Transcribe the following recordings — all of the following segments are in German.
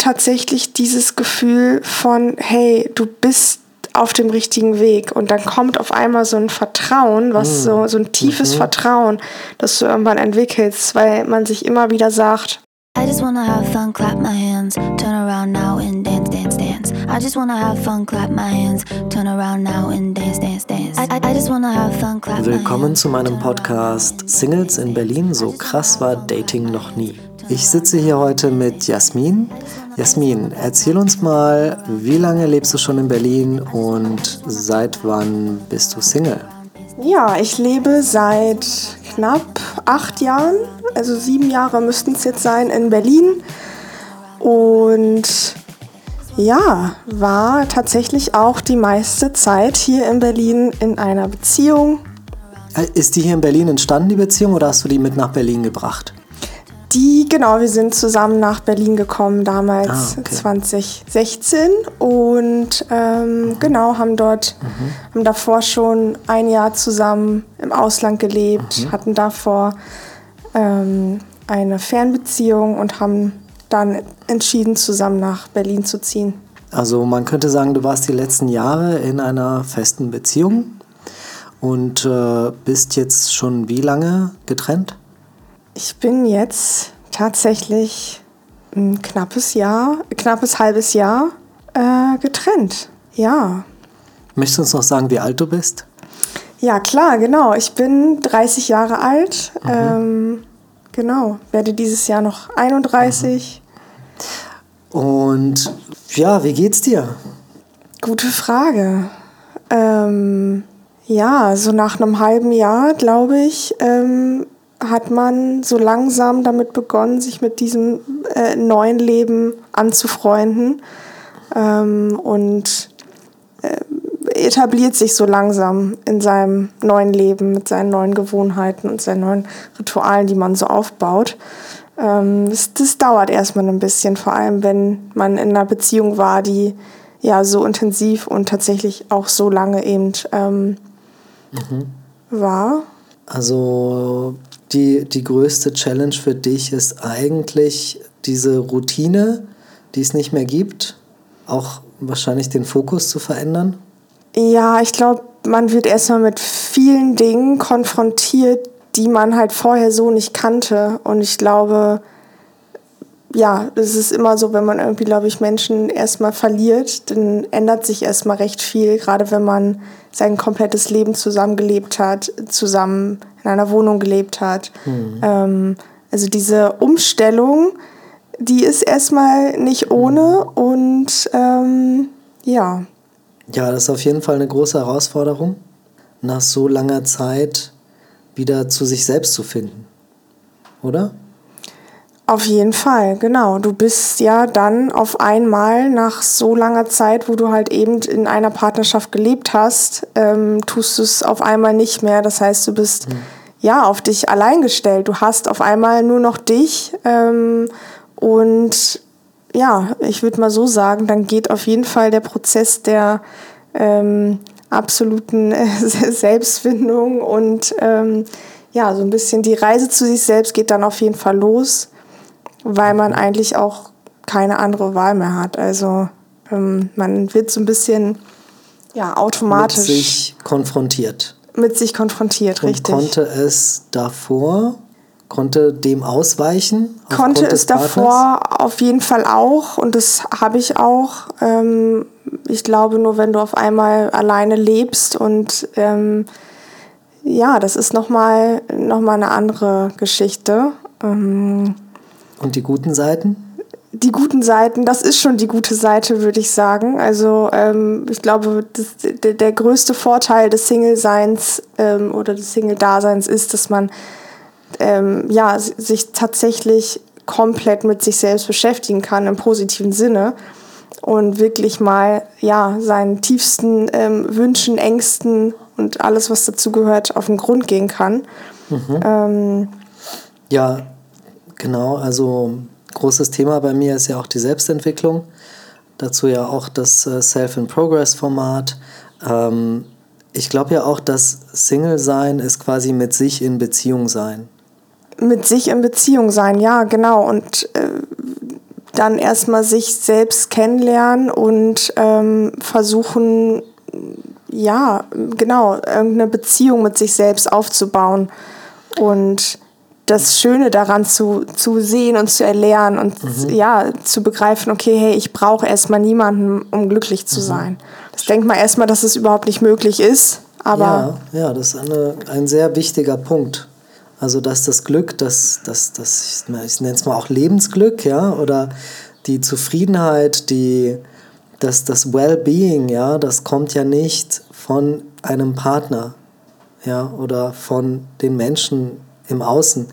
tatsächlich dieses Gefühl von, hey, du bist auf dem richtigen Weg und dann kommt auf einmal so ein Vertrauen, was mhm. so, so ein tiefes mhm. Vertrauen, das du irgendwann entwickelst, weil man sich immer wieder sagt, I just wanna have fun, clap my hands, turn around now and dance, dance, dance. I just wanna have fun, clap my hands, turn around now and dance, dance, dance. I, I, I just wanna have fun, clap Willkommen zu meinem Podcast Singles in Berlin, so krass war Dating noch nie. Ich sitze hier heute mit Jasmin. Jasmin, erzähl uns mal, wie lange lebst du schon in Berlin und seit wann bist du Single? Ja, ich lebe seit knapp acht Jahren, also sieben Jahre müssten es jetzt sein, in Berlin. Und ja, war tatsächlich auch die meiste Zeit hier in Berlin in einer Beziehung. Äh, ist die hier in Berlin entstanden, die Beziehung, oder hast du die mit nach Berlin gebracht? Die, genau, wir sind zusammen nach Berlin gekommen damals, ah, okay. 2016 und ähm, mhm. genau, haben dort, mhm. haben davor schon ein Jahr zusammen im Ausland gelebt, mhm. hatten davor ähm, eine Fernbeziehung und haben dann entschieden, zusammen nach Berlin zu ziehen. Also man könnte sagen, du warst die letzten Jahre in einer festen Beziehung und äh, bist jetzt schon wie lange getrennt? Ich bin jetzt tatsächlich ein knappes Jahr, knappes halbes Jahr äh, getrennt. Ja. Möchtest du uns noch sagen, wie alt du bist? Ja, klar, genau. Ich bin 30 Jahre alt. Mhm. Ähm, genau. Werde dieses Jahr noch 31. Mhm. Und ja, wie geht's dir? Gute Frage. Ähm, ja, so nach einem halben Jahr, glaube ich, ähm, hat man so langsam damit begonnen, sich mit diesem äh, neuen Leben anzufreunden ähm, und äh, etabliert sich so langsam in seinem neuen Leben mit seinen neuen Gewohnheiten und seinen neuen Ritualen, die man so aufbaut. Ähm, das, das dauert erstmal ein bisschen, vor allem wenn man in einer Beziehung war, die ja so intensiv und tatsächlich auch so lange eben ähm, mhm. war. Also die, die größte Challenge für dich ist eigentlich diese Routine, die es nicht mehr gibt, auch wahrscheinlich den Fokus zu verändern? Ja, ich glaube, man wird erstmal mit vielen Dingen konfrontiert, die man halt vorher so nicht kannte. Und ich glaube, ja, es ist immer so, wenn man irgendwie, glaube ich, Menschen erstmal verliert, dann ändert sich erstmal recht viel, gerade wenn man sein komplettes Leben zusammengelebt hat, zusammen in einer Wohnung gelebt hat. Mhm. Ähm, also diese Umstellung, die ist erstmal nicht ohne und ähm, ja. Ja, das ist auf jeden Fall eine große Herausforderung, nach so langer Zeit wieder zu sich selbst zu finden, oder? Auf jeden Fall, genau. Du bist ja dann auf einmal nach so langer Zeit, wo du halt eben in einer Partnerschaft gelebt hast, ähm, tust du es auf einmal nicht mehr. Das heißt, du bist mhm. ja auf dich allein gestellt. Du hast auf einmal nur noch dich ähm, und ja, ich würde mal so sagen, dann geht auf jeden Fall der Prozess der ähm, absoluten äh, Selbstfindung und ähm, ja, so ein bisschen die Reise zu sich selbst geht dann auf jeden Fall los weil man eigentlich auch keine andere Wahl mehr hat. Also ähm, man wird so ein bisschen ja, automatisch. Mit sich konfrontiert. Mit sich konfrontiert, Und richtig. Konnte es davor, konnte dem ausweichen? Konnte es davor auf jeden Fall auch und das habe ich auch. Ähm, ich glaube, nur wenn du auf einmal alleine lebst und ähm, ja, das ist nochmal noch mal eine andere Geschichte. Ähm, und die guten Seiten? Die guten Seiten, das ist schon die gute Seite, würde ich sagen. Also ähm, ich glaube, das, der, der, größte Vorteil des Single-Seins ähm, oder des Single-Daseins ist, dass man ähm, ja, sich tatsächlich komplett mit sich selbst beschäftigen kann im positiven Sinne und wirklich mal ja, seinen tiefsten ähm, Wünschen, Ängsten und alles, was dazugehört, auf den Grund gehen kann. Mhm. Ähm, ja, Genau, also großes Thema bei mir ist ja auch die Selbstentwicklung. Dazu ja auch das äh, Self-in-Progress-Format. Ähm, ich glaube ja auch, dass Single-Sein ist quasi mit sich in Beziehung sein. Mit sich in Beziehung sein, ja, genau. Und äh, dann erstmal sich selbst kennenlernen und ähm, versuchen, ja, genau, irgendeine Beziehung mit sich selbst aufzubauen. Und das Schöne daran zu, zu sehen und zu erlernen und mhm. ja, zu begreifen, okay, hey, ich brauche erstmal niemanden, um glücklich zu mhm. sein. Das denkt man erstmal, dass es überhaupt nicht möglich ist. Aber ja, ja das ist eine, ein sehr wichtiger Punkt. Also dass das Glück, das, das, das ich, ich nenne es mal auch Lebensglück, ja, oder die Zufriedenheit, die, das, das Well-Being, ja, das kommt ja nicht von einem Partner, ja, oder von den Menschen im Außen.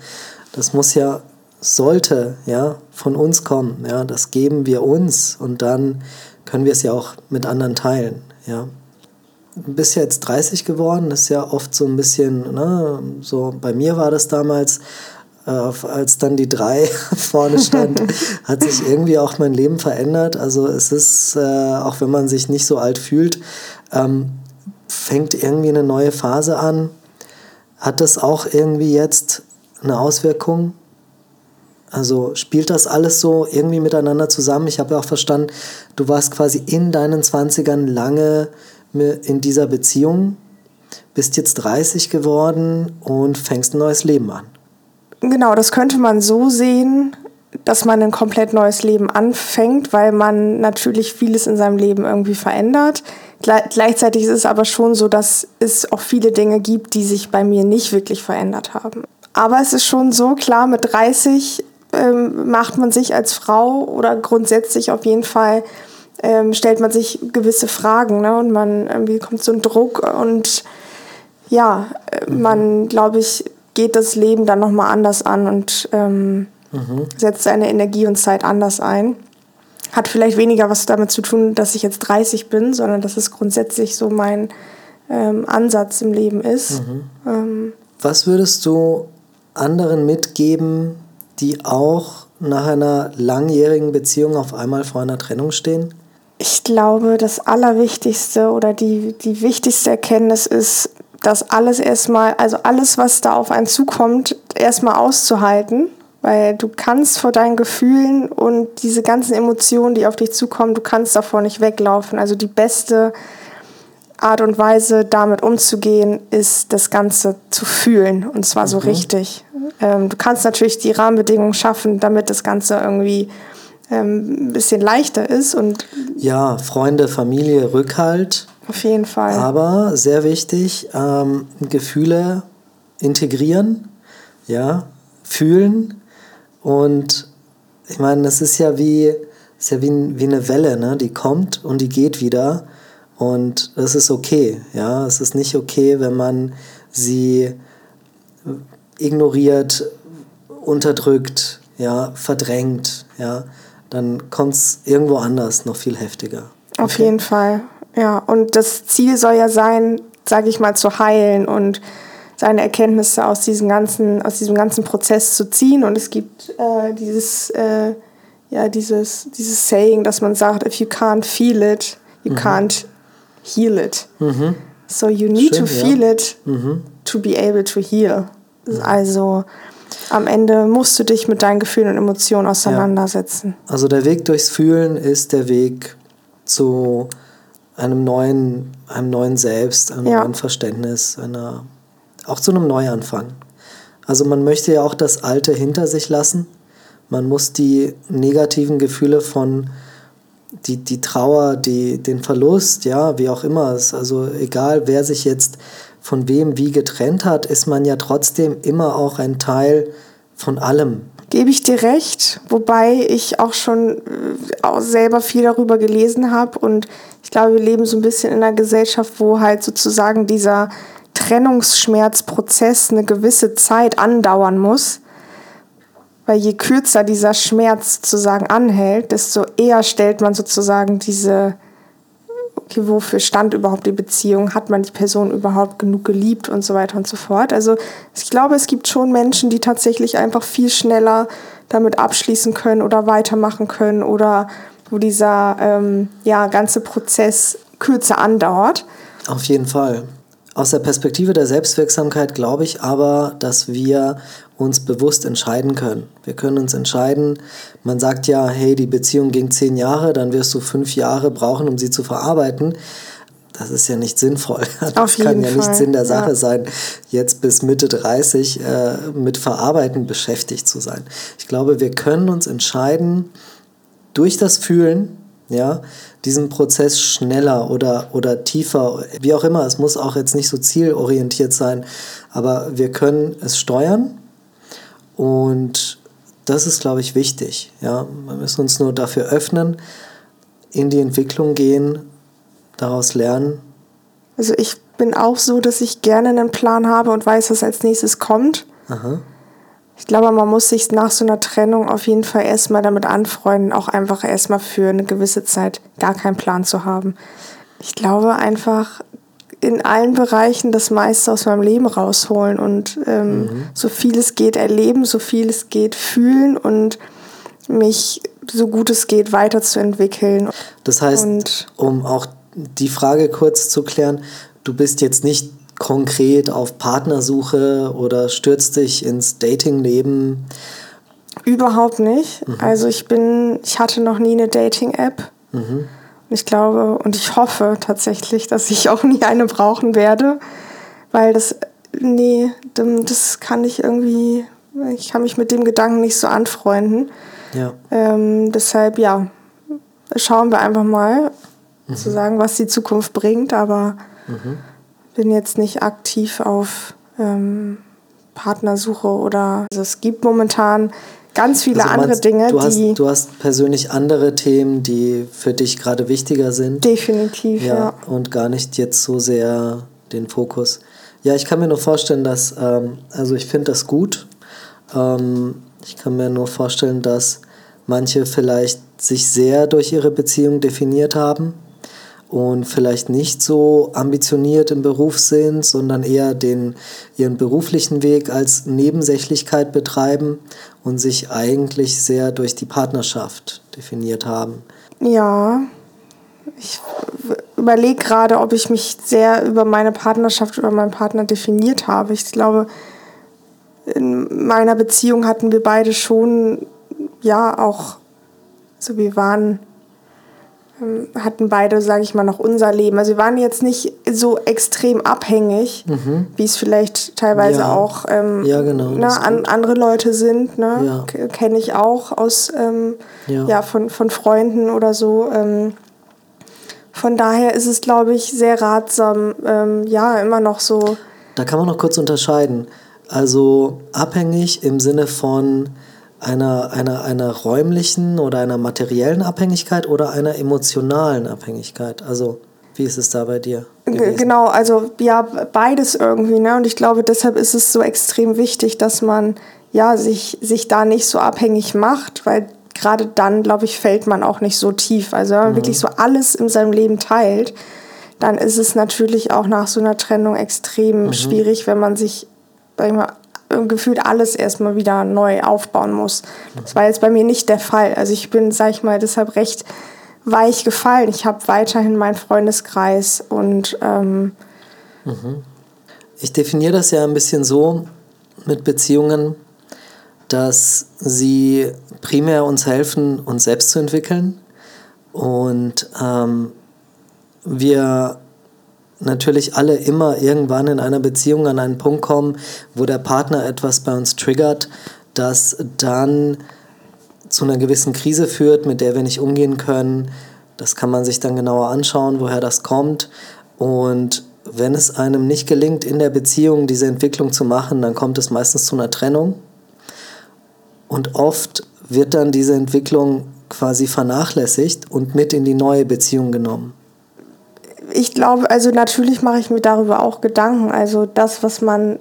Das muss ja, sollte, ja, von uns kommen, ja, das geben wir uns und dann können wir es ja auch mit anderen teilen, ja. Du bist ja jetzt 30 geworden, das ist ja oft so ein bisschen, ne, so bei mir war das damals, äh, als dann die drei vorne stand, hat sich irgendwie auch mein Leben verändert. Also es ist, äh, auch wenn man sich nicht so alt fühlt, ähm, fängt irgendwie eine neue Phase an. Hat das auch irgendwie jetzt eine Auswirkung? Also spielt das alles so irgendwie miteinander zusammen? Ich habe ja auch verstanden, du warst quasi in deinen 20ern lange in dieser Beziehung, bist jetzt 30 geworden und fängst ein neues Leben an. Genau, das könnte man so sehen, dass man ein komplett neues Leben anfängt, weil man natürlich vieles in seinem Leben irgendwie verändert. Gleichzeitig ist es aber schon so, dass es auch viele Dinge gibt, die sich bei mir nicht wirklich verändert haben. Aber es ist schon so klar, mit 30 ähm, macht man sich als Frau oder grundsätzlich auf jeden Fall ähm, stellt man sich gewisse Fragen ne? und man irgendwie kommt so ein Druck und ja, äh, mhm. man, glaube ich, geht das Leben dann nochmal anders an und ähm, mhm. setzt seine Energie und Zeit anders ein. Hat vielleicht weniger was damit zu tun, dass ich jetzt 30 bin, sondern dass es grundsätzlich so mein ähm, Ansatz im Leben ist. Mhm. Ähm, was würdest du anderen mitgeben, die auch nach einer langjährigen Beziehung auf einmal vor einer Trennung stehen? Ich glaube, das Allerwichtigste oder die, die wichtigste Erkenntnis ist, dass alles erstmal, also alles, was da auf einen zukommt, erstmal auszuhalten. Weil du kannst vor deinen Gefühlen und diese ganzen Emotionen, die auf dich zukommen, du kannst davor nicht weglaufen. Also die beste Art und Weise, damit umzugehen, ist das Ganze zu fühlen. Und zwar so mhm. richtig. Ähm, du kannst natürlich die Rahmenbedingungen schaffen, damit das Ganze irgendwie ähm, ein bisschen leichter ist. Und ja, Freunde, Familie, Rückhalt. Auf jeden Fall. Aber sehr wichtig, ähm, Gefühle integrieren, ja, fühlen. Und ich meine, das ist ja wie, ist ja wie, wie eine Welle, ne? die kommt und die geht wieder. Und das ist okay. Ja? Es ist nicht okay, wenn man sie ignoriert, unterdrückt, ja, verdrängt. Ja? Dann kommt es irgendwo anders noch viel heftiger. Auf jeden Fall. Ja, und das Ziel soll ja sein, sage ich mal, zu heilen und seine Erkenntnisse aus diesem ganzen, aus diesem ganzen Prozess zu ziehen. Und es gibt äh, dieses, äh, ja, dieses, dieses Saying, dass man sagt, if you can't feel it, you mhm. can't heal it. Mhm. So you need Schön, to feel ja. it mhm. to be able to heal. Also am Ende musst du dich mit deinen Gefühlen und Emotionen auseinandersetzen. Ja. Also der Weg durchs Fühlen ist der Weg zu einem neuen, einem neuen Selbst, einem ja. neuen Verständnis, einer, auch zu einem Neuanfang. Also man möchte ja auch das Alte hinter sich lassen. Man muss die negativen Gefühle von die, die Trauer, die, den Verlust, ja, wie auch immer. Also egal, wer sich jetzt von wem wie getrennt hat, ist man ja trotzdem immer auch ein Teil von allem. Gebe ich dir recht, wobei ich auch schon äh, auch selber viel darüber gelesen habe und ich glaube, wir leben so ein bisschen in einer Gesellschaft, wo halt sozusagen dieser Trennungsschmerzprozess eine gewisse Zeit andauern muss. Weil je kürzer dieser Schmerz sozusagen anhält, desto eher stellt man sozusagen diese, okay, wofür stand überhaupt die Beziehung? Hat man die Person überhaupt genug geliebt und so weiter und so fort? Also ich glaube, es gibt schon Menschen, die tatsächlich einfach viel schneller damit abschließen können oder weitermachen können oder wo dieser ähm, ja, ganze Prozess kürzer andauert. Auf jeden Fall. Aus der Perspektive der Selbstwirksamkeit glaube ich aber, dass wir uns bewusst entscheiden können. Wir können uns entscheiden, man sagt ja, hey, die Beziehung ging zehn Jahre, dann wirst du fünf Jahre brauchen, um sie zu verarbeiten. Das ist ja nicht sinnvoll. Das Auf kann ja Fall. nicht Sinn der Sache ja. sein, jetzt bis Mitte 30 äh, mit Verarbeiten beschäftigt zu sein. Ich glaube, wir können uns entscheiden, durch das Fühlen, ja, diesen Prozess schneller oder, oder tiefer, wie auch immer, es muss auch jetzt nicht so zielorientiert sein, aber wir können es steuern und das ist, glaube ich, wichtig. Ja? Wir müssen uns nur dafür öffnen, in die Entwicklung gehen, daraus lernen. Also ich bin auch so, dass ich gerne einen Plan habe und weiß, was als nächstes kommt. Aha. Ich glaube, man muss sich nach so einer Trennung auf jeden Fall erstmal damit anfreunden, auch einfach erstmal für eine gewisse Zeit gar keinen Plan zu haben. Ich glaube einfach in allen Bereichen das meiste aus meinem Leben rausholen und ähm, mhm. so viel es geht erleben, so viel es geht fühlen und mich so gut es geht weiterzuentwickeln. Das heißt, und um auch die Frage kurz zu klären, du bist jetzt nicht konkret auf Partnersuche oder stürzt dich ins Datingleben? Überhaupt nicht. Mhm. Also ich bin, ich hatte noch nie eine Dating-App. Mhm. Ich glaube und ich hoffe tatsächlich, dass ich auch nie eine brauchen werde, weil das, nee, das kann ich irgendwie, ich kann mich mit dem Gedanken nicht so anfreunden. Ja. Ähm, deshalb, ja, schauen wir einfach mal, mhm. zu sagen, was die Zukunft bringt, aber mhm bin jetzt nicht aktiv auf ähm, Partnersuche oder also es gibt momentan ganz viele also andere Dinge, du hast, die. Du hast persönlich andere Themen, die für dich gerade wichtiger sind. Definitiv, ja. ja. Und gar nicht jetzt so sehr den Fokus. Ja, ich kann mir nur vorstellen, dass, ähm, also ich finde das gut. Ähm, ich kann mir nur vorstellen, dass manche vielleicht sich sehr durch ihre Beziehung definiert haben und vielleicht nicht so ambitioniert im Beruf sind, sondern eher den, ihren beruflichen Weg als Nebensächlichkeit betreiben und sich eigentlich sehr durch die Partnerschaft definiert haben. Ja, ich überlege gerade, ob ich mich sehr über meine Partnerschaft oder meinen Partner definiert habe. Ich glaube, in meiner Beziehung hatten wir beide schon, ja, auch, so wir waren hatten beide, sage ich mal, noch unser Leben. Also wir waren jetzt nicht so extrem abhängig, mhm. wie es vielleicht teilweise ja. auch ähm, ja, genau, ne, an, andere Leute sind. Ne? Ja. Kenne ich auch aus ähm, ja. von, von Freunden oder so. Ähm, von daher ist es, glaube ich, sehr ratsam, ähm, ja, immer noch so. Da kann man noch kurz unterscheiden. Also abhängig im Sinne von einer, einer, einer räumlichen oder einer materiellen Abhängigkeit oder einer emotionalen Abhängigkeit? Also, wie ist es da bei dir? Gewesen? Genau, also ja, beides irgendwie. Ne? Und ich glaube, deshalb ist es so extrem wichtig, dass man ja, sich, sich da nicht so abhängig macht, weil gerade dann, glaube ich, fällt man auch nicht so tief. Also wenn man mhm. wirklich so alles in seinem Leben teilt, dann ist es natürlich auch nach so einer Trennung extrem mhm. schwierig, wenn man sich sag ich mal, gefühlt alles erstmal wieder neu aufbauen muss. Das war jetzt bei mir nicht der Fall. Also ich bin, sag ich mal, deshalb recht weich gefallen. Ich habe weiterhin meinen Freundeskreis und ähm ich definiere das ja ein bisschen so mit Beziehungen, dass sie primär uns helfen, uns selbst zu entwickeln und ähm, wir natürlich alle immer irgendwann in einer Beziehung an einen Punkt kommen, wo der Partner etwas bei uns triggert, das dann zu einer gewissen Krise führt, mit der wir nicht umgehen können. Das kann man sich dann genauer anschauen, woher das kommt. Und wenn es einem nicht gelingt, in der Beziehung diese Entwicklung zu machen, dann kommt es meistens zu einer Trennung. Und oft wird dann diese Entwicklung quasi vernachlässigt und mit in die neue Beziehung genommen ich glaube, also natürlich mache ich mir darüber auch Gedanken. Also das, was man,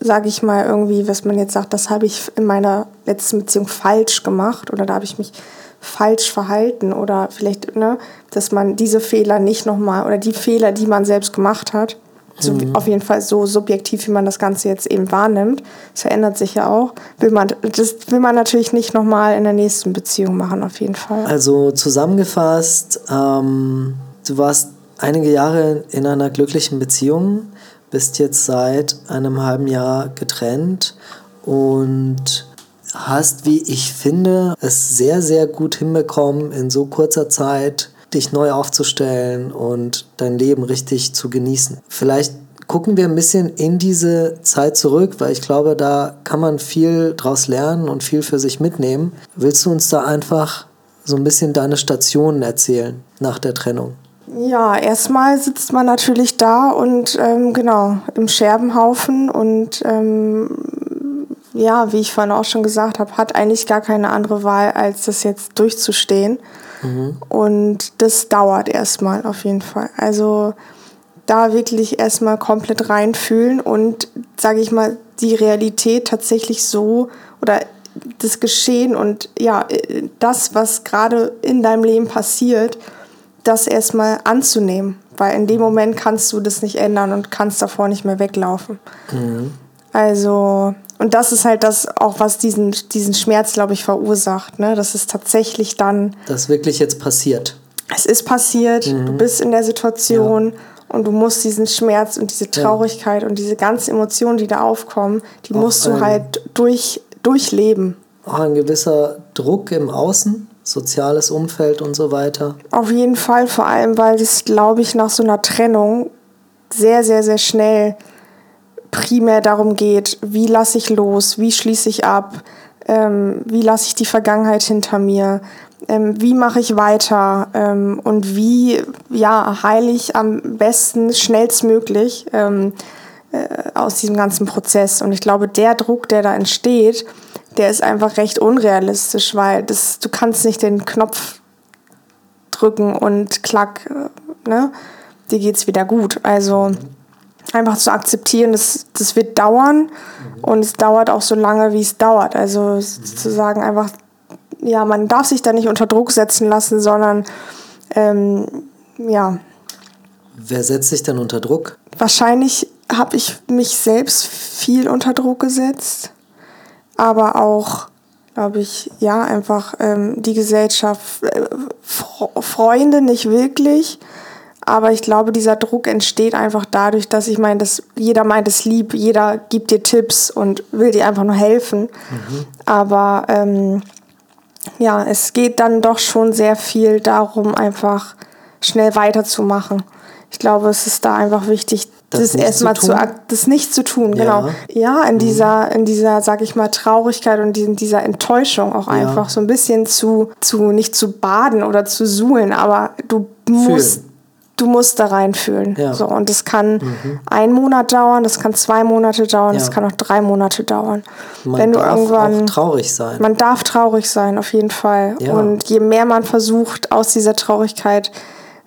sage ich mal, irgendwie, was man jetzt sagt, das habe ich in meiner letzten Beziehung falsch gemacht oder da habe ich mich falsch verhalten oder vielleicht, ne, dass man diese Fehler nicht nochmal oder die Fehler, die man selbst gemacht hat, so, mhm. auf jeden Fall so subjektiv, wie man das Ganze jetzt eben wahrnimmt, das verändert sich ja auch, will man, das will man natürlich nicht nochmal in der nächsten Beziehung machen, auf jeden Fall. Also zusammengefasst, ähm, du warst einige Jahre in einer glücklichen Beziehung bist jetzt seit einem halben Jahr getrennt und hast, wie ich finde, es sehr, sehr gut hinbekommen, in so kurzer Zeit dich neu aufzustellen und dein Leben richtig zu genießen. Vielleicht gucken wir ein bisschen in diese Zeit zurück, weil ich glaube, da kann man viel draus lernen und viel für sich mitnehmen. Willst du uns da einfach so ein bisschen deine Stationen erzählen nach der Trennung? Ja, erstmal sitzt man natürlich da und ähm, genau im Scherbenhaufen und ähm, ja, wie ich vorhin auch schon gesagt habe, hat eigentlich gar keine andere Wahl, als das jetzt durchzustehen. Mhm. Und das dauert erstmal auf jeden Fall. Also da wirklich erstmal komplett reinfühlen und, sage ich mal, die Realität tatsächlich so oder das Geschehen und ja, das, was gerade in deinem Leben passiert, das erstmal anzunehmen. Weil in dem Moment kannst du das nicht ändern und kannst davor nicht mehr weglaufen. Mhm. Also und das ist halt das auch, was diesen, diesen Schmerz, glaube ich, verursacht. Ne? Das ist tatsächlich dann. Das wirklich jetzt passiert. Es ist passiert, mhm. du bist in der Situation ja. und du musst diesen Schmerz und diese Traurigkeit ja. und diese ganzen Emotionen, die da aufkommen, die auch musst du halt durch, durchleben. Auch ein gewisser Druck im Außen, soziales Umfeld und so weiter. Auf jeden Fall, vor allem, weil es, glaube ich, nach so einer Trennung sehr, sehr, sehr schnell primär darum geht, wie lasse ich los, wie schließe ich ab, ähm, wie lasse ich die Vergangenheit hinter mir, ähm, wie mache ich weiter ähm, und wie ja, heile ich am besten schnellstmöglich ähm, äh, aus diesem ganzen Prozess. Und ich glaube, der Druck, der da entsteht, der ist einfach recht unrealistisch, weil das, du kannst nicht den Knopf drücken und klack, äh, ne, dir geht's wieder gut. Also einfach zu akzeptieren, das, das wird dauern und es dauert auch so lange, wie es dauert. Also zu sagen einfach, ja, man darf sich da nicht unter Druck setzen lassen, sondern ähm, ja. Wer setzt sich dann unter Druck? Wahrscheinlich habe ich mich selbst viel unter Druck gesetzt, aber auch, glaube ich, ja, einfach ähm, die Gesellschaft, äh, Freunde nicht wirklich aber ich glaube, dieser Druck entsteht einfach dadurch, dass ich meine, dass jeder meint es lieb, jeder gibt dir Tipps und will dir einfach nur helfen. Mhm. Aber ähm, ja, es geht dann doch schon sehr viel darum, einfach schnell weiterzumachen. Ich glaube, es ist da einfach wichtig, das, das erstmal zu, zu das nicht zu tun, ja. genau. Ja, in mhm. dieser, in dieser, sag ich mal, Traurigkeit und in dieser Enttäuschung auch einfach ja. so ein bisschen zu, zu, nicht zu baden oder zu suhlen, aber du musst du musst da reinfühlen. Ja. So, und das kann mhm. ein Monat dauern, das kann zwei Monate dauern, ja. das kann auch drei Monate dauern. Man Wenn du darf irgendwann, auch traurig sein. Man darf traurig sein, auf jeden Fall. Ja. Und je mehr man versucht, aus dieser Traurigkeit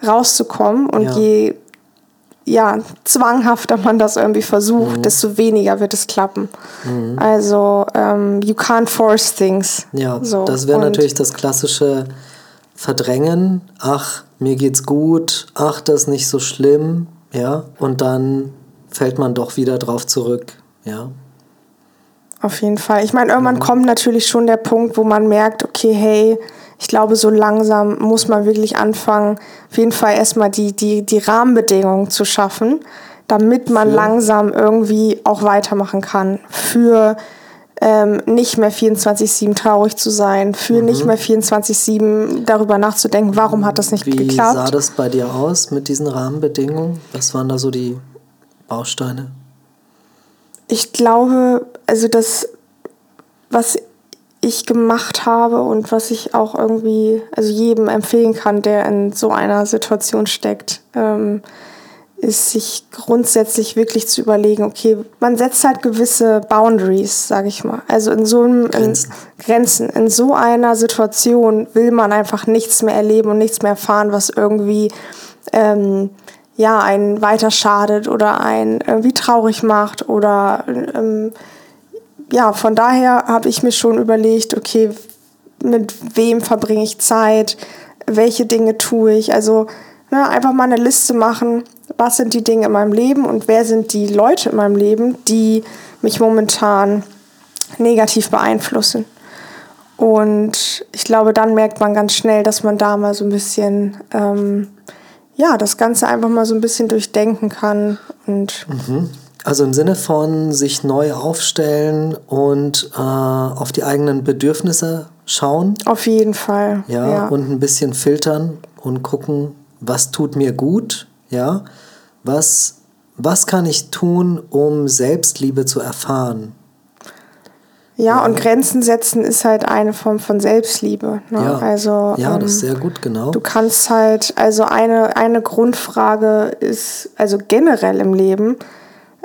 rauszukommen und je ja, zwanghafter man das irgendwie versucht, mhm. desto weniger wird es klappen. Mhm. Also, ähm, you can't force things. Ja, so. das wäre natürlich das klassische Verdrängen. Ach, mir geht's gut, ach, das ist nicht so schlimm, ja, und dann fällt man doch wieder drauf zurück, ja. Auf jeden Fall. Ich meine, irgendwann mhm. kommt natürlich schon der Punkt, wo man merkt, okay, hey, ich glaube, so langsam muss man wirklich anfangen, auf jeden Fall erstmal die, die, die Rahmenbedingungen zu schaffen, damit man ja. langsam irgendwie auch weitermachen kann für ähm, nicht mehr 24-7 traurig zu sein, für mhm. nicht mehr 24-7 darüber nachzudenken, warum hat das nicht Wie geklappt. Wie sah das bei dir aus mit diesen Rahmenbedingungen? Was waren da so die Bausteine? Ich glaube, also das, was ich gemacht habe und was ich auch irgendwie, also jedem empfehlen kann, der in so einer Situation steckt, ähm, ist, sich grundsätzlich wirklich zu überlegen, okay, man setzt halt gewisse Boundaries, sage ich mal. Also in so einem Grenzen. In, Grenzen. In so einer Situation will man einfach nichts mehr erleben und nichts mehr erfahren, was irgendwie ähm, ja einen weiter schadet oder einen irgendwie traurig macht oder ähm, ja, von daher habe ich mir schon überlegt, okay, mit wem verbringe ich Zeit, welche Dinge tue ich, also ne, einfach mal eine Liste machen was sind die Dinge in meinem Leben und wer sind die Leute in meinem Leben, die mich momentan negativ beeinflussen. Und ich glaube, dann merkt man ganz schnell, dass man da mal so ein bisschen ähm, ja, das Ganze einfach mal so ein bisschen durchdenken kann und mhm. Also im Sinne von sich neu aufstellen und äh, auf die eigenen Bedürfnisse schauen. Auf jeden Fall. Ja, ja, und ein bisschen filtern und gucken, was tut mir gut, ja, was, was kann ich tun, um Selbstliebe zu erfahren. Ja, ja, und Grenzen setzen ist halt eine Form von Selbstliebe. Ne? Ja, also, ja ähm, das ist sehr gut, genau. Du kannst halt, also eine, eine Grundfrage ist, also generell im Leben,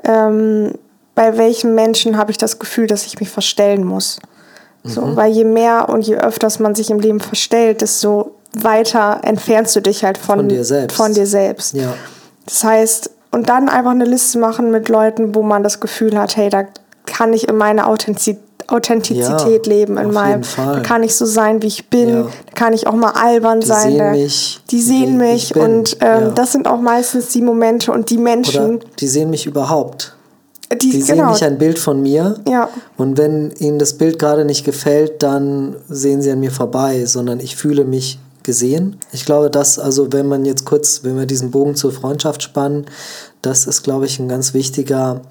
ähm, bei welchen Menschen habe ich das Gefühl, dass ich mich verstellen muss. So, mhm. Weil je mehr und je öfters man sich im Leben verstellt, desto weiter entfernst du dich halt von, von dir selbst. Von dir selbst. Ja. Das heißt, und dann einfach eine Liste machen mit Leuten, wo man das Gefühl hat, hey, da kann ich in meine Authentizität Authentizität ja, leben in meinem. Da kann ich so sein, wie ich bin. Ja. Da kann ich auch mal albern die sein. Sehen mich, die sehen mich und ähm, ja. das sind auch meistens die Momente und die Menschen. Oder die sehen mich überhaupt. Die, die genau. sehen nicht ein Bild von mir. Ja. Und wenn ihnen das Bild gerade nicht gefällt, dann sehen sie an mir vorbei, sondern ich fühle mich gesehen. Ich glaube, dass, also wenn man jetzt kurz, wenn wir diesen Bogen zur Freundschaft spannen, das ist, glaube ich, ein ganz wichtiger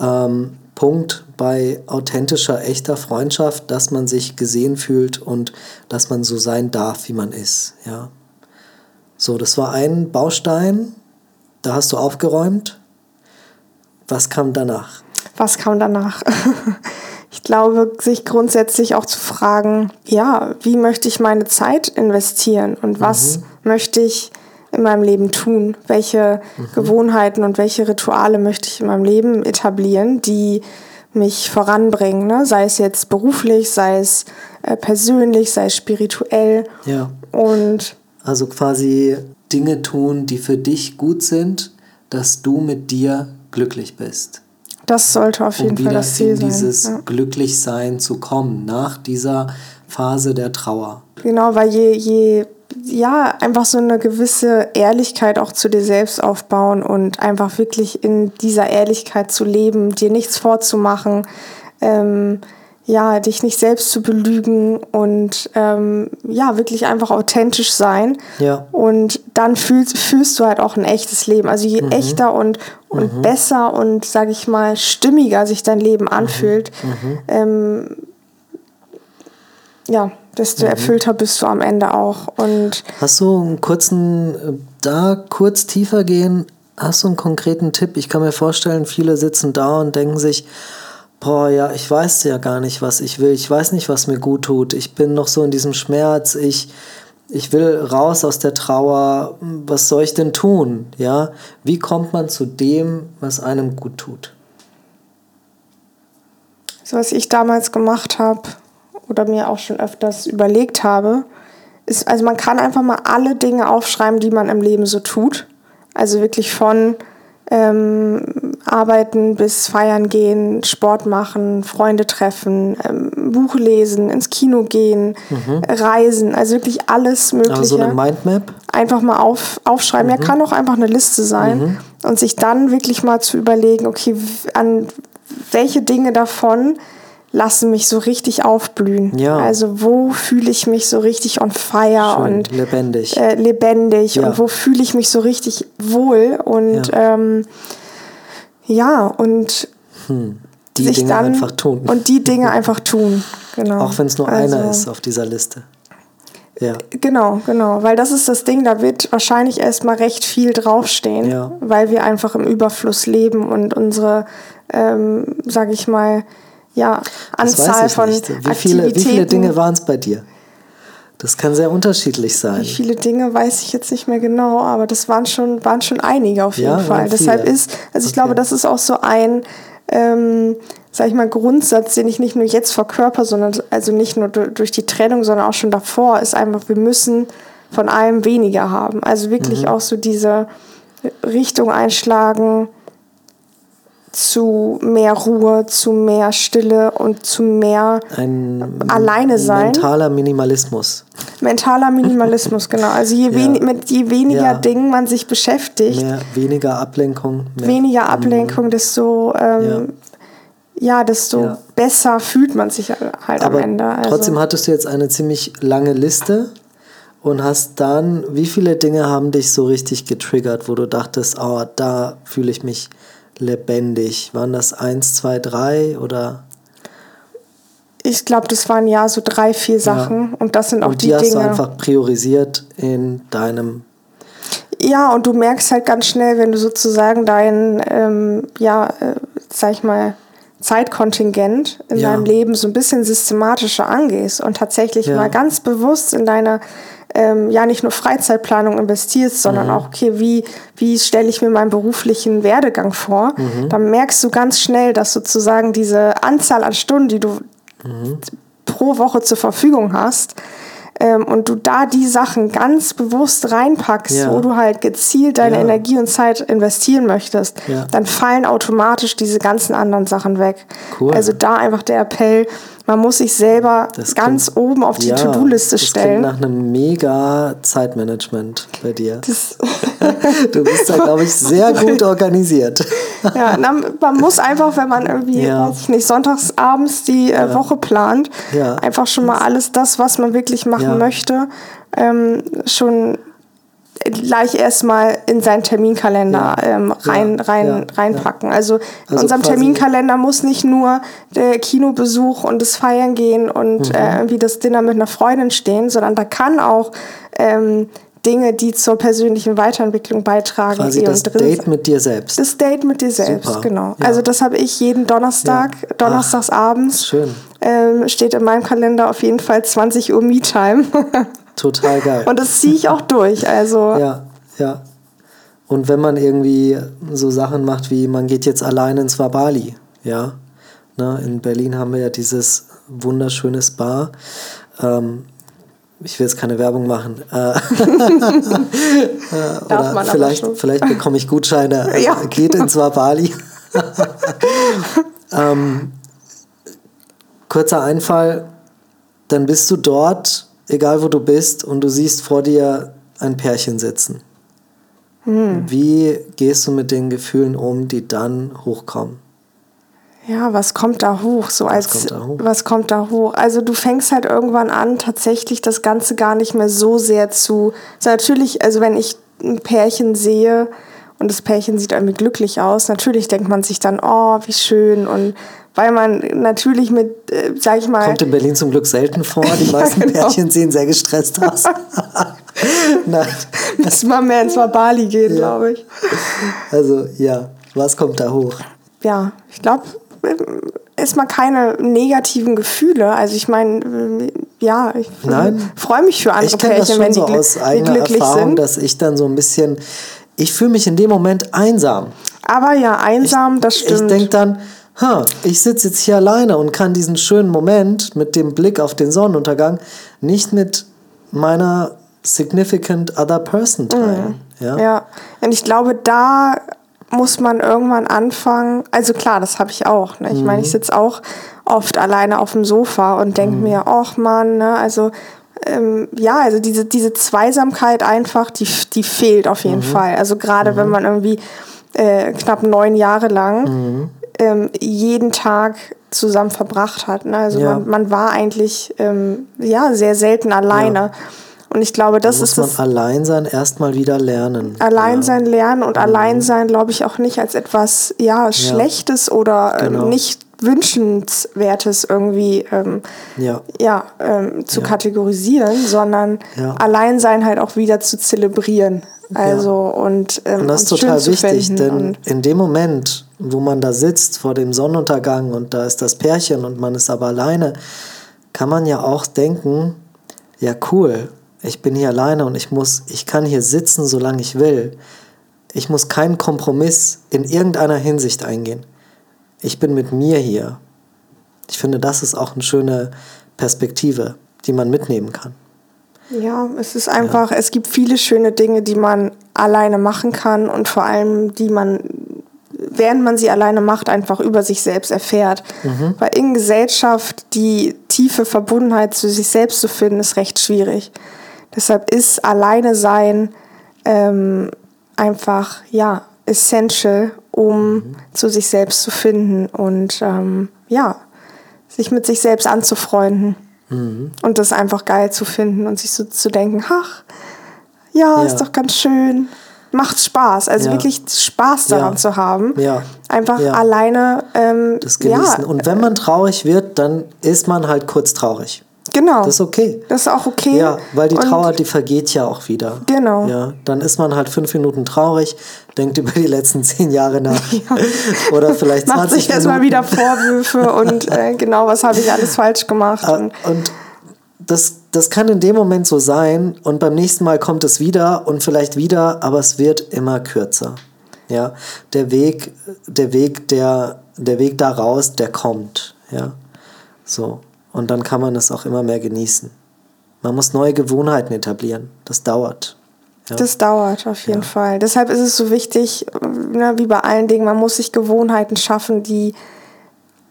ähm, Punkt bei authentischer, echter Freundschaft, dass man sich gesehen fühlt und dass man so sein darf, wie man ist. Ja. So, das war ein Baustein, da hast du aufgeräumt. Was kam danach? Was kam danach? ich glaube, sich grundsätzlich auch zu fragen, ja, wie möchte ich meine Zeit investieren und was mhm. möchte ich in meinem Leben tun? Welche mhm. Gewohnheiten und welche Rituale möchte ich in meinem Leben etablieren, die mich voranbringen, ne? sei es jetzt beruflich, sei es äh, persönlich, sei es spirituell. Ja. Und also quasi Dinge tun, die für dich gut sind, dass du mit dir glücklich bist. Das sollte auf jeden um Fall das Ziel sein. Um dieses ja. Glücklichsein zu kommen, nach dieser Phase der Trauer. Genau, weil je, je ja, einfach so eine gewisse Ehrlichkeit auch zu dir selbst aufbauen und einfach wirklich in dieser Ehrlichkeit zu leben, dir nichts vorzumachen, ähm, ja, dich nicht selbst zu belügen und ähm, ja, wirklich einfach authentisch sein. Ja. Und dann fühlst, fühlst du halt auch ein echtes Leben. Also je mhm. echter und, und mhm. besser und, sag ich mal, stimmiger sich dein Leben anfühlt, mhm. mhm. ähm, ja, desto mhm. erfüllter bist du am Ende auch. Und hast du einen kurzen, äh, da kurz tiefer gehen, hast du einen konkreten Tipp? Ich kann mir vorstellen, viele sitzen da und denken sich, boah, ja, ich weiß ja gar nicht, was ich will. Ich weiß nicht, was mir gut tut. Ich bin noch so in diesem Schmerz. Ich, ich will raus aus der Trauer. Was soll ich denn tun? Ja, wie kommt man zu dem, was einem gut tut? So was ich damals gemacht habe, oder mir auch schon öfters überlegt habe, ist, also man kann einfach mal alle Dinge aufschreiben, die man im Leben so tut. Also wirklich von ähm, Arbeiten bis Feiern gehen, Sport machen, Freunde treffen, ähm, Buch lesen, ins Kino gehen, mhm. reisen, also wirklich alles Mögliche. Also so eine Mindmap? Einfach mal auf, aufschreiben. Mhm. Ja, kann auch einfach eine Liste sein. Mhm. Und sich dann wirklich mal zu überlegen, okay, an welche Dinge davon lassen mich so richtig aufblühen. Ja. Also wo fühle ich mich so richtig on fire Schön, und lebendig. Äh, lebendig ja. und wo fühle ich mich so richtig wohl und ja, ähm, ja und hm. die Dinge dann, einfach tun. Und die Dinge einfach tun. Genau. Auch wenn es nur also, einer ist auf dieser Liste. Ja. Genau, genau. Weil das ist das Ding, da wird wahrscheinlich erstmal recht viel draufstehen, ja. weil wir einfach im Überfluss leben und unsere, ähm, sag ich mal, ja, Anzahl von nicht. Wie viele, wie viele Dinge waren es bei dir? Das kann sehr unterschiedlich sein. Wie viele Dinge weiß ich jetzt nicht mehr genau, aber das waren schon, waren schon einige auf jeden ja, Fall. Deshalb ist, also ich okay. glaube, das ist auch so ein, ähm, sag ich mal, Grundsatz, den ich nicht nur jetzt verkörper, sondern also nicht nur durch die Trennung, sondern auch schon davor, ist einfach, wir müssen von allem weniger haben. Also wirklich mhm. auch so diese Richtung einschlagen, zu mehr Ruhe, zu mehr Stille und zu mehr Ein alleine sein. Mentaler Minimalismus. Mentaler Minimalismus, genau. Also je, ja. wen, mit je weniger ja. Dingen man sich beschäftigt, mehr, weniger Ablenkung, mehr weniger Ablenkung, desto ähm, ja. ja. desto besser fühlt man sich halt Aber am Ende. Also. Trotzdem hattest du jetzt eine ziemlich lange Liste und hast dann, wie viele Dinge haben dich so richtig getriggert, wo du dachtest, oh, da fühle ich mich lebendig? Waren das eins, zwei, drei oder? Ich glaube, das waren ja so drei, vier Sachen ja. und das sind auch und die, die hast Dinge. Du einfach priorisiert in deinem. Ja, und du merkst halt ganz schnell, wenn du sozusagen dein, ähm, ja, äh, sag ich mal, Zeitkontingent in ja. deinem Leben so ein bisschen systematischer angehst und tatsächlich ja. mal ganz bewusst in deine ähm, ja nicht nur Freizeitplanung investierst, sondern mhm. auch, okay, wie, wie stelle ich mir meinen beruflichen Werdegang vor, mhm. dann merkst du ganz schnell, dass sozusagen diese Anzahl an Stunden, die du mhm. pro Woche zur Verfügung hast, ähm, und du da die Sachen ganz bewusst reinpackst, ja. wo du halt gezielt deine ja. Energie und Zeit investieren möchtest, ja. dann fallen automatisch diese ganzen anderen Sachen weg. Cool. Also da einfach der Appell, man muss sich selber das ganz klingt, oben auf die ja, To-Do-Liste stellen. Das klingt nach einem mega Zeitmanagement bei dir. du bist da, glaube ich, sehr gut organisiert. ja, man muss einfach, wenn man irgendwie, ja. weiß ich nicht, sonntagsabends die äh, ja. Woche plant, einfach schon mal alles das, was man wirklich machen möchte, ähm, schon gleich erstmal in seinen Terminkalender ja. ähm, rein, ja. rein, ja. reinpacken. Also, also in unserem Terminkalender muss nicht nur der Kinobesuch und das Feiern gehen und mhm. äh, irgendwie das Dinner mit einer Freundin stehen, sondern da kann auch ähm, Dinge, die zur persönlichen Weiterentwicklung beitragen. Quasi das Date mit dir selbst. Das Date mit dir selbst, Super. genau. Also das habe ich jeden Donnerstag, donnerstags abends. Schön. Ähm, steht in meinem Kalender auf jeden Fall 20 Uhr Me-Time. Total geil. Und das ziehe ich auch durch. Also. Ja, ja. Und wenn man irgendwie so Sachen macht wie, man geht jetzt allein ins Wabali, ja. Na, in Berlin haben wir ja dieses wunderschöne Spa. Ähm, ich will jetzt keine Werbung machen. Äh, Darf man vielleicht, vielleicht bekomme ich Gutscheine. ja. Geht ins Wabali. ähm, kurzer Einfall, dann bist du dort egal wo du bist, und du siehst vor dir ein Pärchen sitzen. Hm. Wie gehst du mit den Gefühlen um, die dann hochkommen? Ja, was kommt da hoch? So als was kommt da hoch? was kommt da hoch? Also du fängst halt irgendwann an, tatsächlich das Ganze gar nicht mehr so sehr zu. Also natürlich, also wenn ich ein Pärchen sehe und das Pärchen sieht irgendwie glücklich aus, natürlich denkt man sich dann, oh, wie schön und weil man natürlich mit, äh, sag ich mal. Kommt in Berlin zum Glück selten vor. Die meisten ja, genau. Pärchen sehen sehr gestresst aus. Nein. Müssen wir mehr ins Bali gehen, ja. glaube ich. Also, ja, was kommt da hoch? Ja, ich glaube, erstmal keine negativen Gefühle. Also, ich meine, ja, ich freue mich für andere ich Pärchen, das schon wenn so die, aus eigener glücklich Erfahrung, sind. dass ich dann so ein bisschen. Ich fühle mich in dem Moment einsam. Aber ja, einsam, ich, das stimmt. Ich denke dann, ha, ich sitze jetzt hier alleine und kann diesen schönen Moment mit dem Blick auf den Sonnenuntergang nicht mit meiner significant other person teilen. Mhm. Ja? ja, und ich glaube, da muss man irgendwann anfangen. Also klar, das habe ich auch. Ne? Ich mhm. meine, ich sitze auch oft alleine auf dem Sofa und denke mhm. mir, ach man, ne, also ähm, ja, also diese, diese Zweisamkeit einfach, die, die fehlt auf jeden mhm. Fall. Also gerade wenn mhm. man irgendwie äh, knapp neun Jahre lang mhm ähm, jeden Tag zusammen verbracht hat. Ne? Also ja. man, man, war eigentlich ähm, ja, sehr selten alleine. Ja. Und ich glaube, das da muss ist man allein sein erstmal wieder lernen. Allein sein lernen und mhm. allein sein, glaube ich, auch nicht als etwas ja, Schlechtes oder ähm, genau. nicht wünschenswertes irgendwie ähm, ja. Ja, ähm, zu kategorisieren, sondern allein sein halt auch wieder zu zelebrieren. Also und, ähm, und das ist total wichtig, denn in dem Moment, wo man da sitzt vor dem Sonnenuntergang und da ist das Pärchen und man ist aber alleine, kann man ja auch denken, ja cool, ich bin hier alleine und ich muss, ich kann hier sitzen, solange ich will. Ich muss keinen Kompromiss in irgendeiner Hinsicht eingehen. Ich bin mit mir hier. Ich finde, das ist auch eine schöne Perspektive, die man mitnehmen kann. Ja, es ist einfach, ja. es gibt viele schöne Dinge, die man alleine machen kann und vor allem, die man während man sie alleine macht, einfach über sich selbst erfährt. Mhm. Weil in Gesellschaft die tiefe Verbundenheit zu sich selbst zu finden, ist recht schwierig. Deshalb ist alleine sein ähm, einfach, ja, essential, um mhm. zu sich selbst zu finden und ähm, ja, sich mit sich selbst anzufreunden. Mhm. Und das einfach geil zu finden und sich so zu denken, ach, ja, ja. ist doch ganz schön. Macht Spaß. Also ja. wirklich Spaß daran ja. zu haben. Ja. Einfach alleine. Ähm, das genießen. Und wenn man traurig wird, dann ist man halt kurz traurig. Genau. Das ist okay. Das ist auch okay. Ja, weil die Trauer, die vergeht ja auch wieder. Genau. Ja, dann ist man halt fünf Minuten traurig, denkt über die letzten zehn Jahre nach. Ja. Oder vielleicht 20 Macht sich erstmal wieder Vorwürfe und äh, genau, was habe ich alles falsch gemacht. und, und das, das kann in dem Moment so sein und beim nächsten Mal kommt es wieder und vielleicht wieder, aber es wird immer kürzer. Ja, der Weg, der Weg, der, der Weg daraus, der kommt. Ja, so. Und dann kann man es auch immer mehr genießen. Man muss neue Gewohnheiten etablieren. Das dauert. Ja. Das dauert auf jeden ja. Fall. Deshalb ist es so wichtig, ne, wie bei allen Dingen, man muss sich Gewohnheiten schaffen, die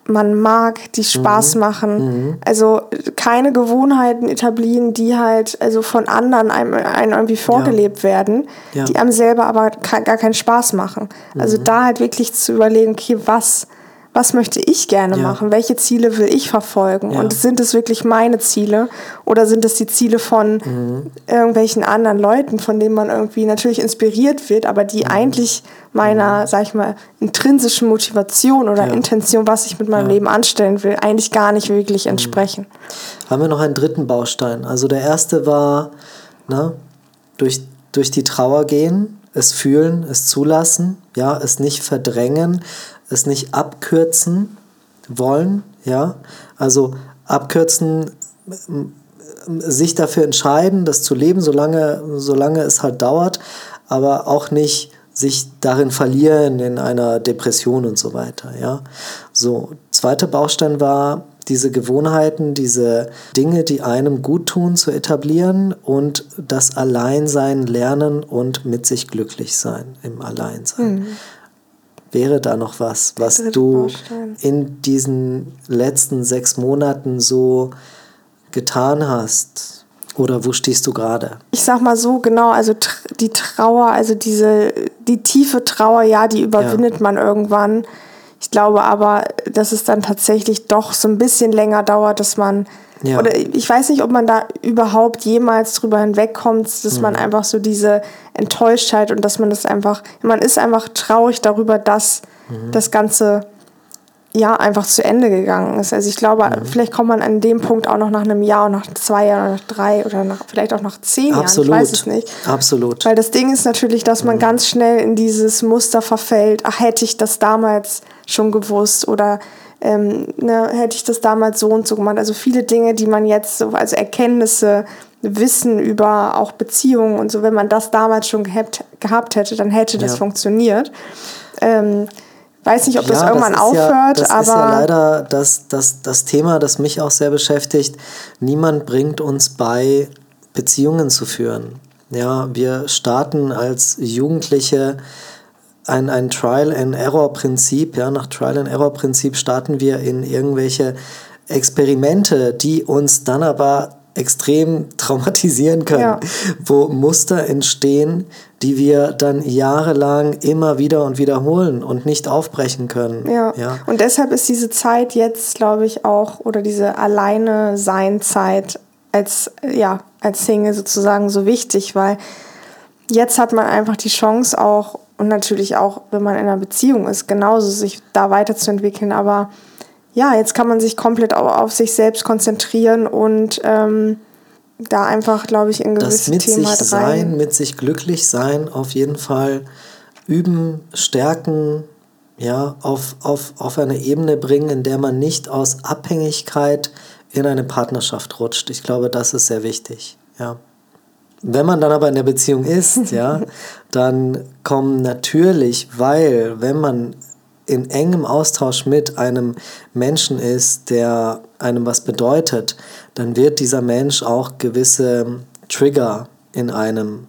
man mag, die Spaß mhm. machen. Mhm. Also keine Gewohnheiten etablieren, die halt also von anderen einem, einem irgendwie vorgelebt ja. werden, ja. die einem selber aber gar keinen Spaß machen. Also mhm. da halt wirklich zu überlegen, okay, was was möchte ich gerne ja. machen? Welche Ziele will ich verfolgen? Ja. Und sind es wirklich meine Ziele oder sind es die Ziele von mhm. irgendwelchen anderen Leuten, von denen man irgendwie natürlich inspiriert wird, aber die mhm. eigentlich meiner, mhm. sag ich mal, intrinsischen Motivation oder ja. Intention, was ich mit meinem Leben anstellen will, eigentlich gar nicht wirklich mhm. entsprechen. Haben wir noch einen dritten Baustein? Also der erste war, ne, durch, durch die Trauer gehen, es fühlen, es zulassen, ja, es nicht verdrängen, es nicht abkürzen wollen, ja, also abkürzen, sich dafür entscheiden, das zu leben, solange, solange es halt dauert, aber auch nicht sich darin verlieren in einer Depression und so weiter, ja. So, zweiter Baustein war, diese Gewohnheiten, diese Dinge, die einem gut tun, zu etablieren und das Alleinsein lernen und mit sich glücklich sein im Alleinsein. Mhm. Wäre da noch was, was du in diesen letzten sechs Monaten so getan hast? Oder wo stehst du gerade? Ich sag mal so, genau, also die Trauer, also diese, die tiefe Trauer, ja, die überwindet ja. man irgendwann. Ich glaube aber, dass es dann tatsächlich doch so ein bisschen länger dauert, dass man ja. Oder ich weiß nicht, ob man da überhaupt jemals drüber hinwegkommt, dass mhm. man einfach so diese Enttäuschtheit und dass man das einfach, man ist einfach traurig darüber, dass mhm. das Ganze ja einfach zu Ende gegangen ist. Also ich glaube, mhm. vielleicht kommt man an dem Punkt auch noch nach einem Jahr, nach zwei Jahren, nach drei oder nach, vielleicht auch nach zehn Absolut. Jahren. Ich weiß es nicht. Absolut. Weil das Ding ist natürlich, dass man mhm. ganz schnell in dieses Muster verfällt. Ach, hätte ich das damals schon gewusst oder ähm, ne, hätte ich das damals so und so gemacht. Also viele Dinge, die man jetzt so, also Erkenntnisse, Wissen über auch Beziehungen und so, wenn man das damals schon gehabt, gehabt hätte, dann hätte das ja. funktioniert. Ähm, weiß nicht, ob ja, das irgendwann das aufhört, ja, das aber. Das ist ja leider das, das, das Thema, das mich auch sehr beschäftigt. Niemand bringt uns bei, Beziehungen zu führen. Ja, wir starten als Jugendliche ein, ein Trial-and-Error-Prinzip. Ja, nach Trial-and-Error-Prinzip starten wir in irgendwelche Experimente, die uns dann aber extrem traumatisieren können, ja. wo Muster entstehen, die wir dann jahrelang immer wieder und wiederholen und nicht aufbrechen können. Ja. ja. Und deshalb ist diese Zeit jetzt, glaube ich, auch, oder diese Alleine-Sein-Zeit als, ja, als Single sozusagen so wichtig, weil jetzt hat man einfach die Chance auch und natürlich auch, wenn man in einer Beziehung ist, genauso sich da weiterzuentwickeln. Aber ja, jetzt kann man sich komplett auf sich selbst konzentrieren und ähm, da einfach, glaube ich, in gewisse das mit Themen sich sein, mit sich glücklich sein, auf jeden Fall üben, stärken, ja, auf, auf, auf eine Ebene bringen, in der man nicht aus Abhängigkeit in eine Partnerschaft rutscht. Ich glaube, das ist sehr wichtig, ja. Wenn man dann aber in der Beziehung ist, ja, dann kommen natürlich, weil wenn man in engem Austausch mit einem Menschen ist, der einem was bedeutet, dann wird dieser Mensch auch gewisse Trigger in einem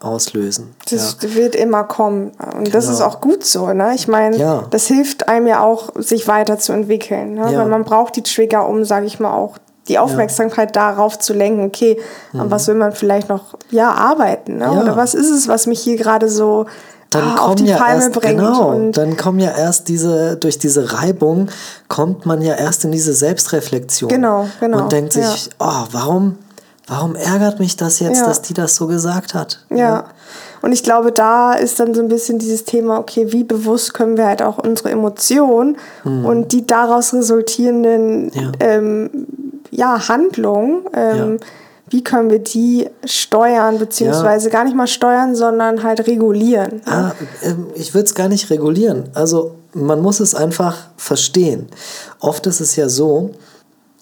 auslösen. Das ja. wird immer kommen. Und genau. das ist auch gut so. Ne? Ich meine, ja. das hilft einem ja auch, sich weiterzuentwickeln. Ne? Ja. Weil man braucht die Trigger, um, sage ich mal, auch die Aufmerksamkeit ja. darauf zu lenken, okay, mhm. an was will man vielleicht noch ja, arbeiten? Ne? Ja. Oder was ist es, was mich hier gerade so dann ah, kommen ja erst, bringt. Genau, dann kommen ja erst diese, durch diese Reibung kommt man ja erst in diese Selbstreflexion. Genau, genau. Und denkt sich, ja. oh, warum, warum ärgert mich das jetzt, ja. dass die das so gesagt hat? Ja. ja. Und ich glaube, da ist dann so ein bisschen dieses Thema, okay, wie bewusst können wir halt auch unsere Emotionen hm. und die daraus resultierenden. Ähm, ja Handlungen ähm, wie können wir die steuern, beziehungsweise ja. gar nicht mal steuern, sondern halt regulieren. Ah, ich würde es gar nicht regulieren. Also man muss es einfach verstehen. Oft ist es ja so,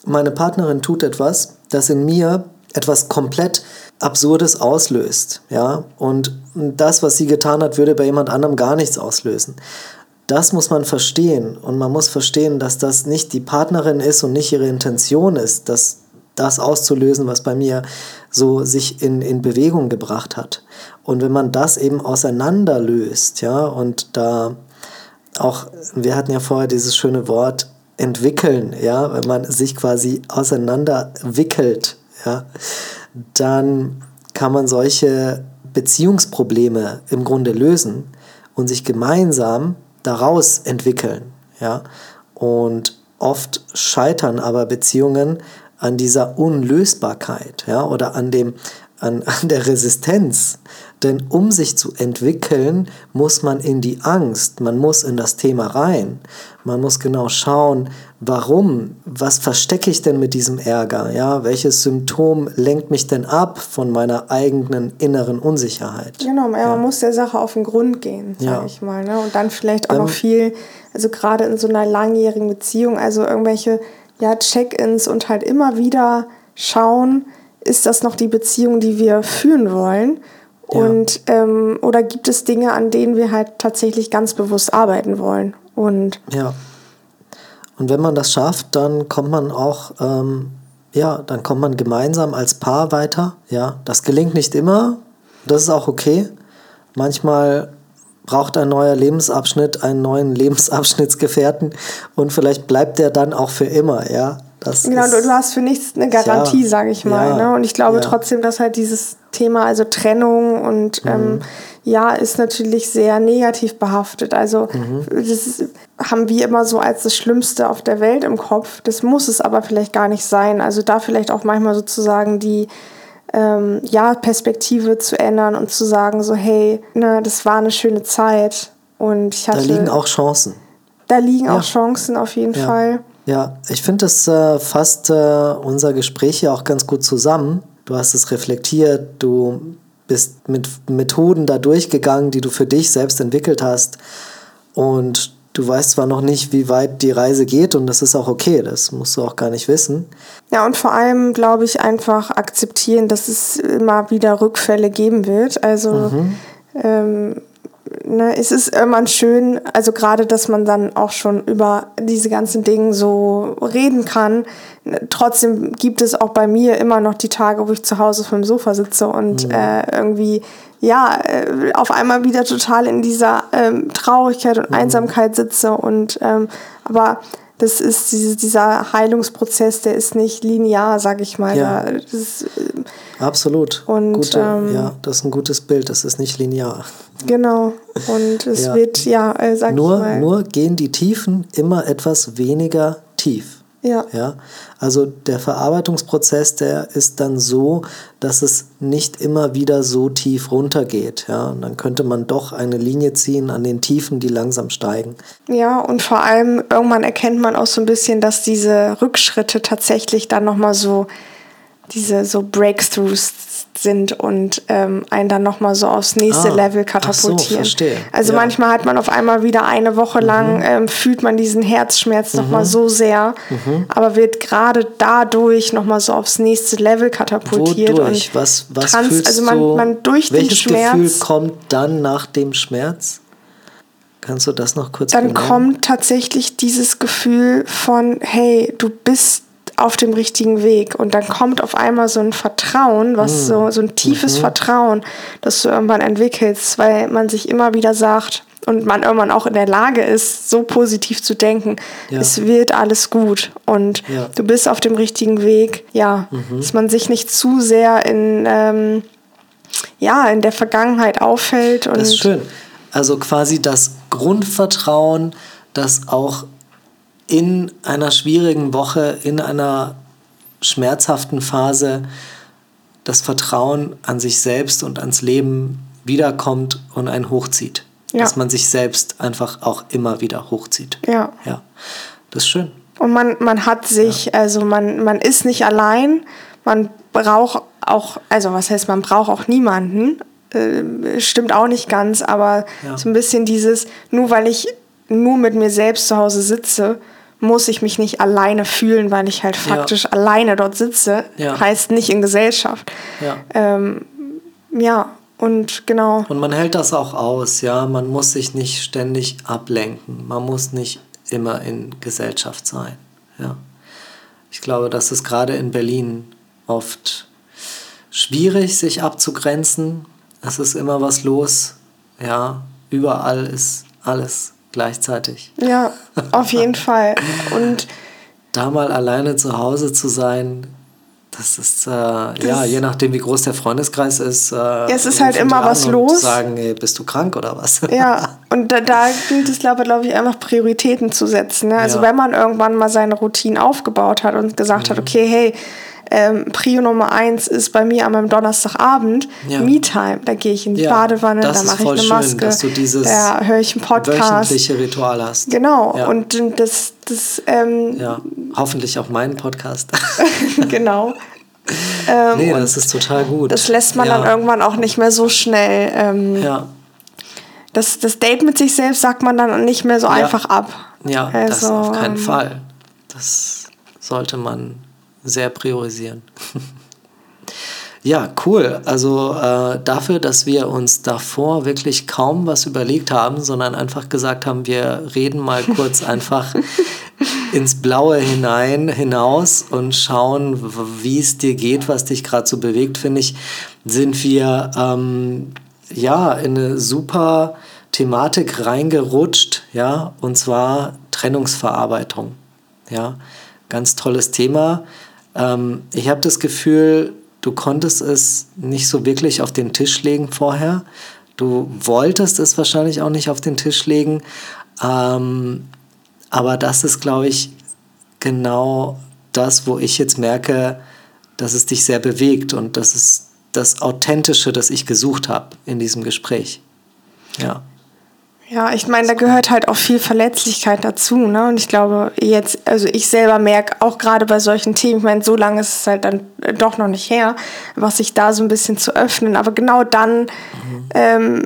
meine Partnerin tut etwas, das in mir etwas komplett Absurdes auslöst. Ja? Und das, was sie getan hat, würde bei jemand anderem gar nichts auslösen. Das muss man verstehen. Und man muss verstehen, dass das nicht die Partnerin ist und nicht ihre Intention ist, dass das auszulösen, was bei mir so sich in, in Bewegung gebracht hat. Und wenn man das eben auseinanderlöst, ja, und da auch, wir hatten ja vorher dieses schöne Wort entwickeln, ja, wenn man sich quasi auseinanderwickelt, ja, dann kann man solche Beziehungsprobleme im Grunde lösen und sich gemeinsam daraus entwickeln, ja. Und oft scheitern aber Beziehungen an dieser Unlösbarkeit ja, oder an, dem, an, an der Resistenz. Denn um sich zu entwickeln, muss man in die Angst, man muss in das Thema rein. Man muss genau schauen, warum, was verstecke ich denn mit diesem Ärger? Ja, welches Symptom lenkt mich denn ab von meiner eigenen inneren Unsicherheit? Genau, ja, man muss der Sache auf den Grund gehen, sage ja. ich mal. Ne? Und dann vielleicht auch ähm, noch viel, also gerade in so einer langjährigen Beziehung, also irgendwelche ja, Check-ins und halt immer wieder schauen, ist das noch die Beziehung, die wir führen wollen? Ja. Und ähm, oder gibt es Dinge, an denen wir halt tatsächlich ganz bewusst arbeiten wollen? Und ja. Und wenn man das schafft, dann kommt man auch, ähm, ja, dann kommt man gemeinsam als Paar weiter. Ja, das gelingt nicht immer. Das ist auch okay. Manchmal braucht ein neuer Lebensabschnitt einen neuen Lebensabschnittsgefährten und vielleicht bleibt der dann auch für immer, ja. Das genau, ist, du hast für nichts eine Garantie, ja, sage ich mal. Ja, ne? Und ich glaube ja. trotzdem, dass halt dieses Thema, also Trennung und mhm. ähm, ja, ist natürlich sehr negativ behaftet. Also mhm. das haben wir immer so als das Schlimmste auf der Welt im Kopf. Das muss es aber vielleicht gar nicht sein. Also da vielleicht auch manchmal sozusagen die ähm, ja, Perspektive zu ändern und zu sagen, so, hey, ne, das war eine schöne Zeit. Und ich hatte, da liegen auch Chancen. Da liegen auch Chancen auf jeden. Fall. Ja, ich finde, das äh, fasst äh, unser Gespräch hier auch ganz gut zusammen. Du hast es reflektiert, du bist mit Methoden da durchgegangen, die du für dich selbst entwickelt hast. Und du weißt zwar noch nicht, wie weit die Reise geht und das ist auch okay, das musst du auch gar nicht wissen. Ja, und vor allem, glaube ich, einfach akzeptieren, dass es immer wieder Rückfälle geben wird. Also mhm. ähm, ne, es ist irgendwann schön, also gerade, dass man dann auch schon über diese ganzen Dinge so reden kann. Trotzdem gibt es auch bei mir immer noch die Tage, wo ich zu Hause auf dem Sofa sitze und mhm. äh, irgendwie ja äh, auf einmal wieder total in dieser ähm, Traurigkeit und mhm. Einsamkeit sitze und ähm, aber das ist diese, dieser Heilungsprozess, der ist nicht linear, sag ich mal. Ja. Ist, äh, Absolut. Und, Gute, ähm, ja, das ist ein gutes Bild, das ist nicht linear. Genau. Und es ja. wird, ja, äh, sag nur, ich mal. Nur gehen die Tiefen immer etwas weniger tief. Ja. ja. Also der Verarbeitungsprozess, der ist dann so, dass es nicht immer wieder so tief runtergeht. Ja. Und dann könnte man doch eine Linie ziehen an den Tiefen, die langsam steigen. Ja, und vor allem irgendwann erkennt man auch so ein bisschen, dass diese Rückschritte tatsächlich dann nochmal so diese so Breakthroughs sind und ähm, einen dann nochmal so aufs nächste ah, Level katapultieren. So, also ja. manchmal hat man auf einmal wieder eine Woche lang, mhm. ähm, fühlt man diesen Herzschmerz mhm. nochmal so sehr, mhm. aber wird gerade dadurch nochmal so aufs nächste Level katapultiert. Wodurch? Und was, was trans fühlst also man, man durch welches den Schmerz. Gefühl kommt dann nach dem Schmerz? Kannst du das noch kurz Dann benennen? kommt tatsächlich dieses Gefühl von, hey, du bist auf dem richtigen Weg. Und dann kommt auf einmal so ein Vertrauen, was mhm. so, so ein tiefes mhm. Vertrauen, das du irgendwann entwickelst, weil man sich immer wieder sagt, und man irgendwann auch in der Lage ist, so positiv zu denken, ja. es wird alles gut und ja. du bist auf dem richtigen Weg, ja, mhm. dass man sich nicht zu sehr in, ähm, ja, in der Vergangenheit auffällt. Und das ist schön. Also quasi das Grundvertrauen, das auch in einer schwierigen Woche, in einer schmerzhaften Phase das Vertrauen an sich selbst und ans Leben wiederkommt und einen hochzieht. Ja. Dass man sich selbst einfach auch immer wieder hochzieht. Ja. Ja. Das ist schön. Und man, man hat sich, ja. also man, man ist nicht allein, man braucht auch, also was heißt, man braucht auch niemanden. Äh, stimmt auch nicht ganz, aber ja. so ein bisschen dieses, nur weil ich nur mit mir selbst zu Hause sitze, muss ich mich nicht alleine fühlen, weil ich halt faktisch ja. alleine dort sitze. Ja. Heißt nicht in Gesellschaft. Ja. Ähm, ja, und genau. Und man hält das auch aus, ja. Man muss sich nicht ständig ablenken. Man muss nicht immer in Gesellschaft sein. Ja. Ich glaube, das ist gerade in Berlin oft schwierig, sich abzugrenzen. Es ist immer was los. Ja, überall ist alles gleichzeitig. Ja, auf jeden Fall. Und da mal alleine zu Hause zu sein, das ist, äh, das ja, je nachdem, wie groß der Freundeskreis ist. Äh, ja, es ist halt immer was los. sagen, ey, bist du krank oder was? Ja, und da, da gilt es, glaube glaub ich, einfach Prioritäten zu setzen. Ne? Also, ja. wenn man irgendwann mal seine Routine aufgebaut hat und gesagt mhm. hat, okay, hey, ähm, Prio Nummer eins ist bei mir an meinem Donnerstagabend ja. Me-Time. Da gehe ich in die ja, Badewanne, da mache ich eine Maske, schön, da höre ich einen Podcast. wöchentliche Ritual hast. Genau. Ja. Und das, das ähm, ja, hoffentlich auch meinen Podcast. genau. Ähm, nee, das ist total gut. Das lässt man dann irgendwann auch nicht mehr so schnell. Ähm, ja. Das, das Date mit sich selbst sagt man dann nicht mehr so einfach ab. Ja, also, das auf keinen ähm, Fall. Das sollte man sehr priorisieren. ja, cool. Also äh, dafür, dass wir uns davor wirklich kaum was überlegt haben, sondern einfach gesagt haben, wir reden mal kurz einfach ins Blaue hinein, hinaus und schauen, wie es dir geht, was dich gerade so bewegt, finde ich, sind wir ähm, ja in eine super Thematik reingerutscht, ja, und zwar Trennungsverarbeitung. Ja, ganz tolles Thema. Ähm, ich habe das Gefühl, du konntest es nicht so wirklich auf den Tisch legen vorher. Du wolltest es wahrscheinlich auch nicht auf den Tisch legen. Ähm, aber das ist, glaube ich, genau das, wo ich jetzt merke, dass es dich sehr bewegt und das ist das Authentische, das ich gesucht habe in diesem Gespräch. Ja. Ja, ich meine, da gehört halt auch viel Verletzlichkeit dazu, ne? Und ich glaube, jetzt, also ich selber merke auch gerade bei solchen Themen, ich meine, so lange ist es halt dann äh, doch noch nicht her, was sich da so ein bisschen zu öffnen. Aber genau dann mhm. ähm,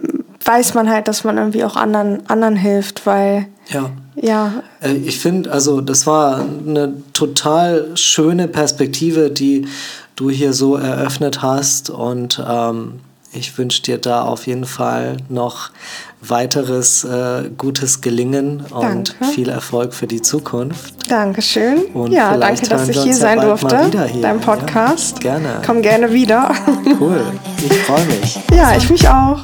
weiß man halt, dass man irgendwie auch anderen, anderen hilft, weil. Ja. Ja. Äh, ich finde, also das war eine total schöne Perspektive, die du hier so eröffnet hast und ähm, ich wünsche dir da auf jeden Fall noch weiteres äh, gutes Gelingen und danke. viel Erfolg für die Zukunft. Dankeschön. Und ja, danke, dass ich hier sein ja durfte. Hier, dein Podcast. Ja? Gerne. Komm gerne wieder. Cool. Ich freue mich. ja, ich mich auch.